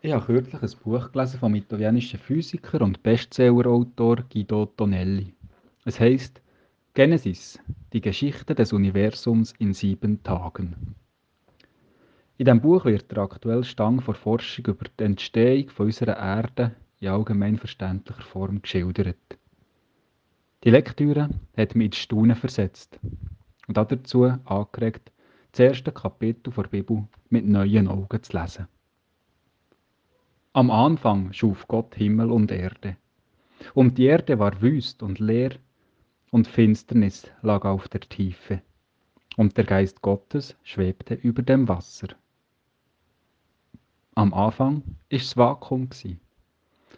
Ich habe kürzlich ein Buch gelesen vom italienischen Physiker und Bestsellerautor Guido Tonelli. Es heißt Genesis, die Geschichte des Universums in sieben Tagen. In diesem Buch wird der aktuelle Stand der Forschung über die Entstehung von unserer Erde in allgemein verständlicher Form geschildert. Die Lektüre hat mich ins Staunen versetzt und dazu angeregt, das erste Kapitel der Bibel mit neuen Augen zu lesen. Am Anfang schuf Gott Himmel und Erde. Und die Erde war wüst und leer, und Finsternis lag auf der Tiefe. Und der Geist Gottes schwebte über dem Wasser. Am Anfang ist es Vakuum.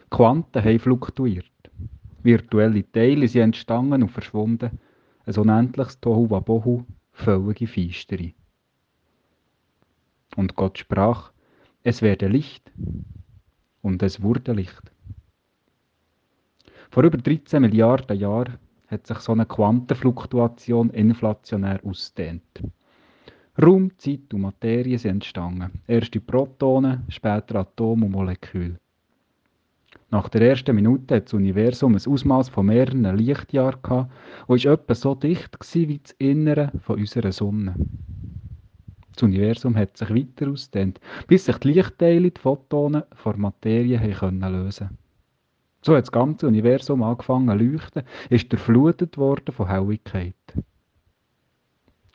Quanten haben fluktuiert. Virtuelle Teile sind entstanden und verschwunden. Ein unendliches Tohu Wabohu, völlige Feistere. Und Gott sprach, es werde Licht und es wurde Licht. Vor über 13 Milliarden Jahren hat sich so eine Quantenfluktuation inflationär ausdehnt. Raum, Zeit und Materie sind entstanden. Erst die Protonen, später Atome und Moleküle. Nach der ersten Minute hat das Universum ein Ausmaß von mehreren Lichtjahren gehabt und war etwa so dicht wie das Innere unserer Sonne. Das Universum hat sich weiter ausgedehnt, bis sich die Lichtteile, die Photonen, von Materie haben lösen So hat das ganze Universum angefangen zu leuchten, ist durchflutet worden von Helligkeit.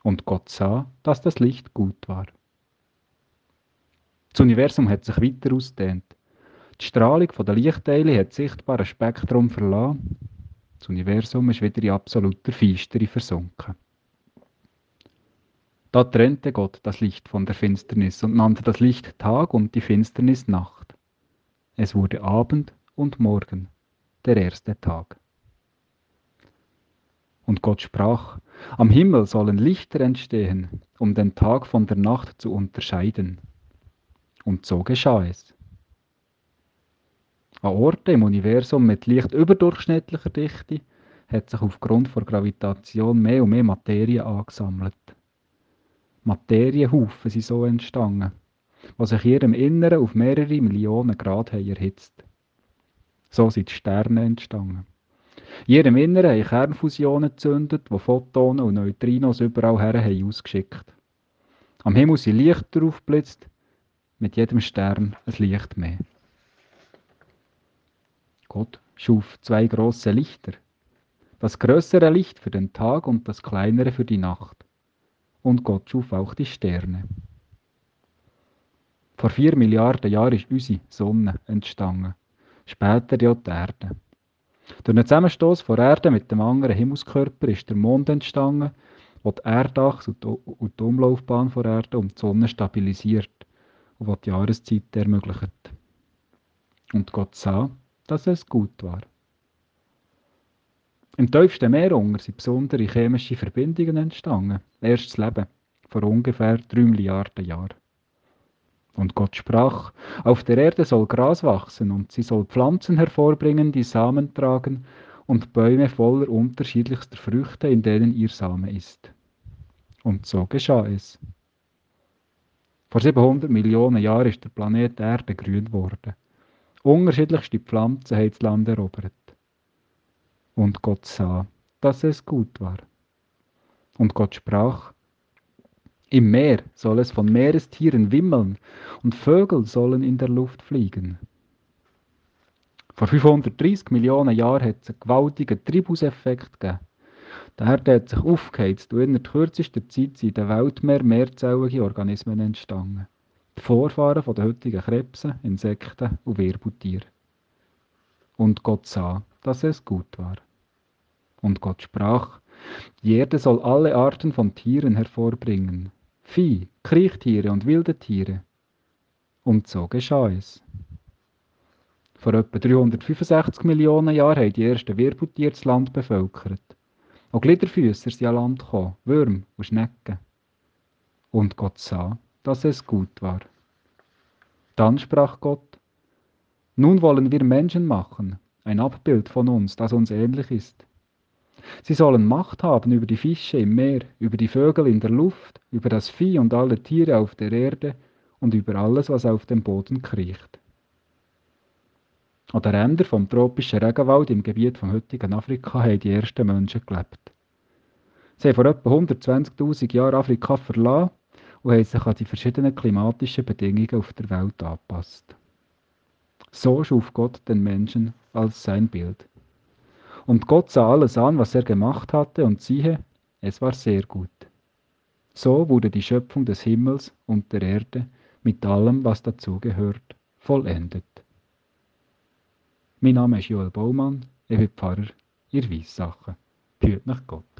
Und Gott sah, dass das Licht gut war. Das Universum hat sich weiter ausgedehnt. Die Strahlung der Lichtteile hat sichtbar ein Spektrum verlassen. Das Universum ist wieder in absoluter Feistere versunken. Da trennte Gott das Licht von der Finsternis und nannte das Licht Tag und die Finsternis Nacht. Es wurde Abend und Morgen, der erste Tag. Und Gott sprach, am Himmel sollen Lichter entstehen, um den Tag von der Nacht zu unterscheiden. Und so geschah es. An Orten im Universum mit leicht überdurchschnittlicher Dichte hat sich aufgrund der Gravitation mehr und mehr Materie angesammelt. Materienhaufen sind so entstanden, die sich ihrem Inneren auf mehrere Millionen Grad haben erhitzt. So sind die Sterne entstanden. In ihrem Inneren haben Kernfusionen gezündet, die Photonen und Neutrinos überall her haben ausgeschickt. Am Himmel sind Lichter aufgeblitzt, mit jedem Stern ein Licht mehr. Gott schuf zwei große Lichter. Das größere Licht für den Tag und das kleinere für die Nacht und Gott schuf auch die Sterne. Vor vier Milliarden Jahren ist unsere Sonne entstanden, später ja die Erde. Durch einen Zusammenstoß von Erde mit dem anderen Himmelskörper ist der Mond entstanden, der die Erdachse und die Umlaufbahn der Erde um die Sonne stabilisiert und die Jahreszeit ermöglicht. Und Gott sah, dass es gut war. Im tiefsten Meerunger sind besondere chemische Verbindungen entstanden. Erstes Leben, vor ungefähr drei Milliarden Jahren. Und Gott sprach, auf der Erde soll Gras wachsen und sie soll Pflanzen hervorbringen, die Samen tragen und Bäume voller unterschiedlichster Früchte, in denen ihr Same ist. Und so geschah es. Vor 700 Millionen Jahren ist der Planet Erde grün geworden. Unterschiedlichste Pflanzen haben das Land erobert. Und Gott sah, dass es gut war. Und Gott sprach, im Meer soll es von Meerestieren wimmeln und Vögel sollen in der Luft fliegen. Vor 530 Millionen Jahren hat es einen gewaltigen Tribuseffekt gegeben. Der Erde hat sich aufgeheizt und in kürzester Zeit sind in der Welt mehr mehrzellige Organismen entstanden. Die Vorfahren der heutigen Krebse, Insekten und Wirbeltiere. Und Gott sah, dass es gut war. Und Gott sprach, die Erde soll alle Arten von Tieren hervorbringen, Vieh, Kriechtiere und wilde Tiere. Und so geschah es. Vor etwa 365 Millionen Jahren haben die ersten Wirbeltiere das Land bevölkert. Auch Gliederfüßer sind an Land gekommen, Würm und Schnecken. Und Gott sah, dass es gut war. Dann sprach Gott, nun wollen wir Menschen machen, ein Abbild von uns, das uns ähnlich ist. Sie sollen Macht haben über die Fische im Meer, über die Vögel in der Luft, über das Vieh und alle Tiere auf der Erde und über alles, was auf dem Boden kriecht. An den Rändern vom tropischen Regenwald im Gebiet vom heutigen Afrika haben die ersten Menschen gelebt. Sie haben vor etwa 120.000 Jahren Afrika verlassen und haben sich an die verschiedenen klimatischen Bedingungen auf der Welt angepasst. So schuf Gott den Menschen als sein Bild. Und Gott sah alles an, was er gemacht hatte, und siehe, es war sehr gut. So wurde die Schöpfung des Himmels und der Erde mit allem, was dazugehört, vollendet. Mein Name ist Joel Baumann, ich bin Pfarrer in Weissachen. Nach Gott.